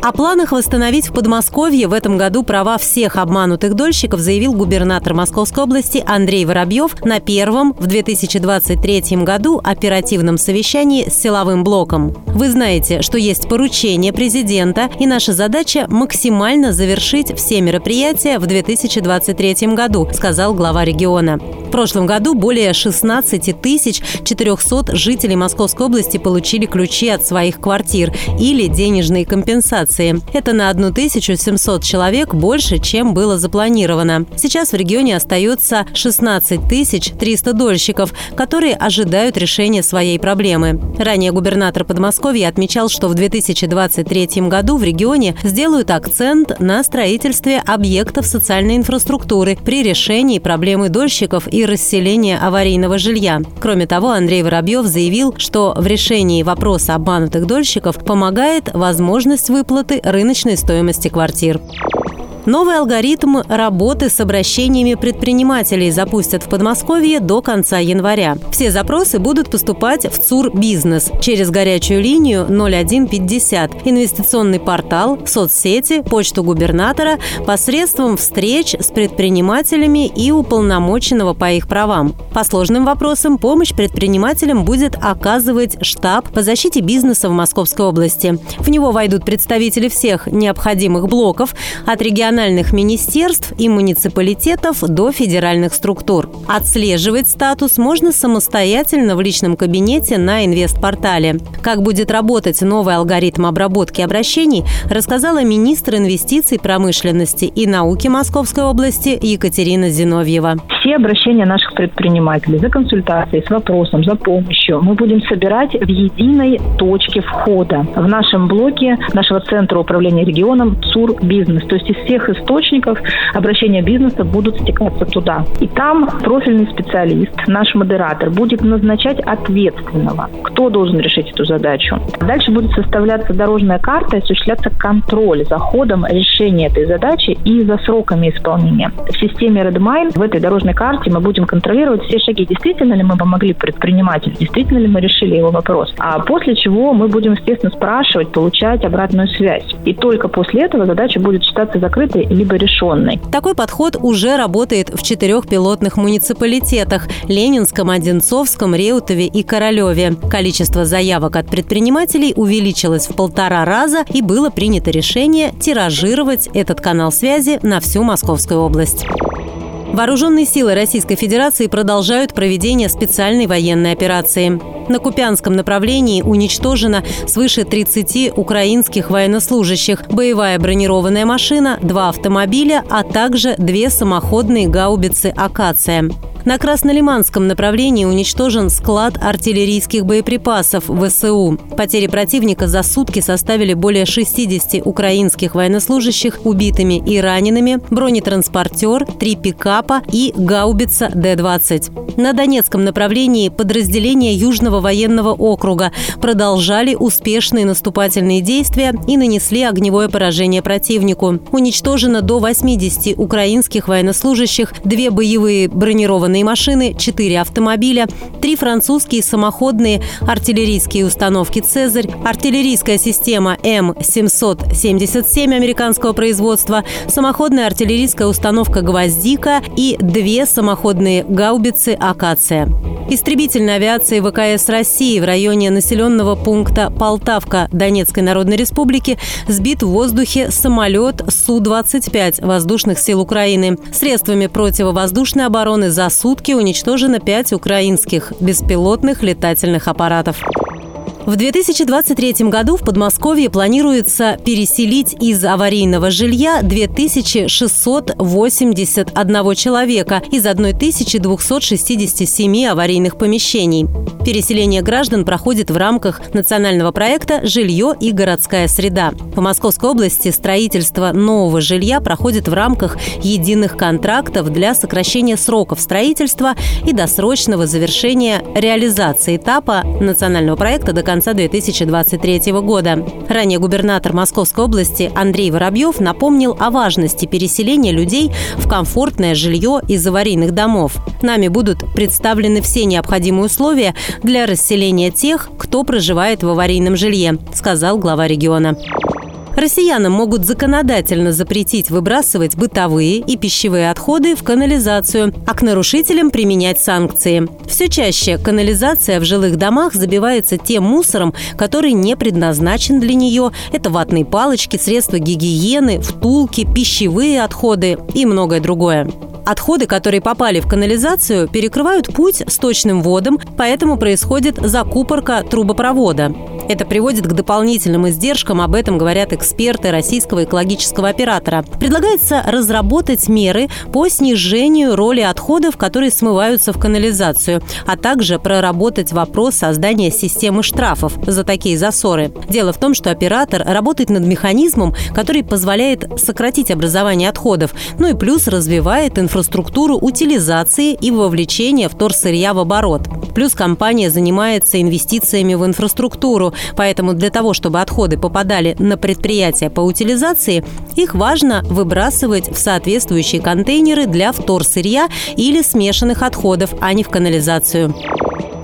О планах восстановить в Подмосковье в этом году права всех обманутых дольщиков заявил губернатор Московской области Андрей Воробьев на первом в 2023 году оперативном совещании с силовым блоком. Вы знаете, что есть поручение президента, и наша задача максимально завершить все мероприятия в 2023 году, сказал глава региона. В прошлом году более 16 тысяч 400 жителей Московской области получили ключи от своих квартир или денежные компенсации. Это на 1700 человек больше, чем было запланировано. Сейчас в регионе остается 16 300 дольщиков, которые ожидают решения своей проблемы. Ранее губернатор Подмосковья отмечал, что в 2023 году в регионе сделают акцент на строительстве объектов социальной инфраструктуры при решении проблемы дольщиков и расселения аварийного жилья. Кроме того, Андрей Воробьев заявил, что в решении вопроса обманутых дольщиков помогает возможность выплаты рыночной стоимости квартир. Новый алгоритм работы с обращениями предпринимателей запустят в Подмосковье до конца января. Все запросы будут поступать в ЦУР «Бизнес» через горячую линию 0150, инвестиционный портал, соцсети, почту губернатора посредством встреч с предпринимателями и уполномоченного по их правам. По сложным вопросам помощь предпринимателям будет оказывать штаб по защите бизнеса в Московской области. В него войдут представители всех необходимых блоков от региональных региональных министерств и муниципалитетов до федеральных структур. Отслеживать статус можно самостоятельно в личном кабинете на инвестпортале. Как будет работать новый алгоритм обработки обращений, рассказала министр инвестиций, промышленности и науки Московской области Екатерина Зиновьева. Все обращения наших предпринимателей за консультацией, с вопросом, за помощью мы будем собирать в единой точке входа в нашем блоке нашего Центра управления регионом ЦУР Бизнес. То есть из всех источников обращения бизнеса будут стекаться туда. И там профильный специалист, наш модератор, будет назначать ответственного, кто должен решить эту задачу. Дальше будет составляться дорожная карта и осуществляться контроль за ходом решения этой задачи и за сроками исполнения. В системе Redmine в этой дорожной карте мы будем контролировать все шаги. Действительно ли мы помогли предпринимателю, действительно ли мы решили его вопрос. А после чего мы будем, естественно, спрашивать, получать обратную связь. И только после этого задача будет считаться закрытой закрытой, либо решенной. Такой подход уже работает в четырех пилотных муниципалитетах – Ленинском, Одинцовском, Реутове и Королеве. Количество заявок от предпринимателей увеличилось в полтора раза и было принято решение тиражировать этот канал связи на всю Московскую область. Вооруженные силы Российской Федерации продолжают проведение специальной военной операции. На Купянском направлении уничтожено свыше 30 украинских военнослужащих, боевая бронированная машина, два автомобиля, а также две самоходные гаубицы «Акация». На Краснолиманском направлении уничтожен склад артиллерийских боеприпасов ВСУ. Потери противника за сутки составили более 60 украинских военнослужащих убитыми и ранеными, бронетранспортер, три пикапа и гаубица Д-20. На Донецком направлении подразделения Южного военного округа продолжали успешные наступательные действия и нанесли огневое поражение противнику. Уничтожено до 80 украинских военнослужащих, две боевые бронированные военные машины, 4 автомобиля, 3 французские самоходные артиллерийские установки «Цезарь», артиллерийская система М-777 американского производства, самоходная артиллерийская установка «Гвоздика» и две самоходные гаубицы «Акация». Истребительной авиации ВКС России в районе населенного пункта Полтавка Донецкой Народной Республики сбит в воздухе самолет Су-25 воздушных сил Украины. Средствами противовоздушной обороны за сутки уничтожено пять украинских беспилотных летательных аппаратов. В 2023 году в Подмосковье планируется переселить из аварийного жилья 2681 человека из 1267 аварийных помещений. Переселение граждан проходит в рамках национального проекта «Жилье и городская среда». По Московской области строительство нового жилья проходит в рамках единых контрактов для сокращения сроков строительства и досрочного завершения реализации этапа национального проекта до конца конца 2023 года. Ранее губернатор Московской области Андрей Воробьев напомнил о важности переселения людей в комфортное жилье из аварийных домов. Нами будут представлены все необходимые условия для расселения тех, кто проживает в аварийном жилье, сказал глава региона. Россиянам могут законодательно запретить выбрасывать бытовые и пищевые отходы в канализацию, а к нарушителям применять санкции. Все чаще канализация в жилых домах забивается тем мусором, который не предназначен для нее. Это ватные палочки, средства гигиены, втулки, пищевые отходы и многое другое. Отходы, которые попали в канализацию, перекрывают путь сточным водам, поэтому происходит закупорка трубопровода. Это приводит к дополнительным издержкам, об этом говорят эксперты российского экологического оператора. Предлагается разработать меры по снижению роли отходов, которые смываются в канализацию, а также проработать вопрос создания системы штрафов за такие засоры. Дело в том, что оператор работает над механизмом, который позволяет сократить образование отходов, ну и плюс развивает инфраструктуру утилизации и вовлечения вторсырья в оборот. Плюс компания занимается инвестициями в инфраструктуру, Поэтому для того, чтобы отходы попадали на предприятия по утилизации, их важно выбрасывать в соответствующие контейнеры для вторсырья или смешанных отходов, а не в канализацию.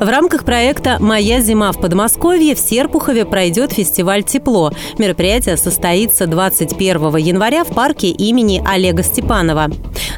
В рамках проекта «Моя зима в Подмосковье» в Серпухове пройдет фестиваль «Тепло». Мероприятие состоится 21 января в парке имени Олега Степанова.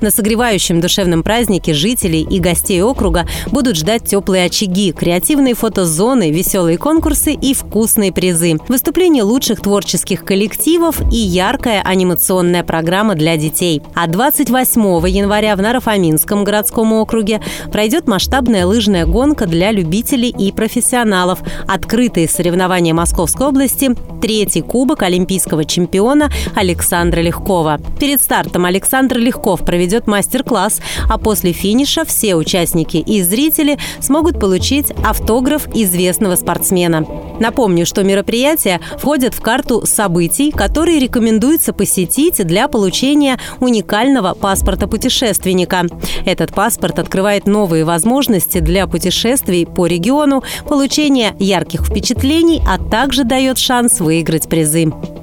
На согревающем душевном празднике жителей и гостей округа будут ждать теплые очаги, креативные фотозоны, веселые конкурсы и вкусные призы, выступления лучших творческих коллективов и яркая анимационная программа для детей. А 28 января в Нарафаминском городском округе пройдет масштабная лыжная гонка для любителей и профессионалов. Открытые соревнования Московской области, третий кубок олимпийского чемпиона Александра Легкова. Перед стартом Александр Легков проведет проведет мастер-класс, а после финиша все участники и зрители смогут получить автограф известного спортсмена. Напомню, что мероприятия входят в карту событий, которые рекомендуется посетить для получения уникального паспорта путешественника. Этот паспорт открывает новые возможности для путешествий по региону, получения ярких впечатлений, а также дает шанс выиграть призы.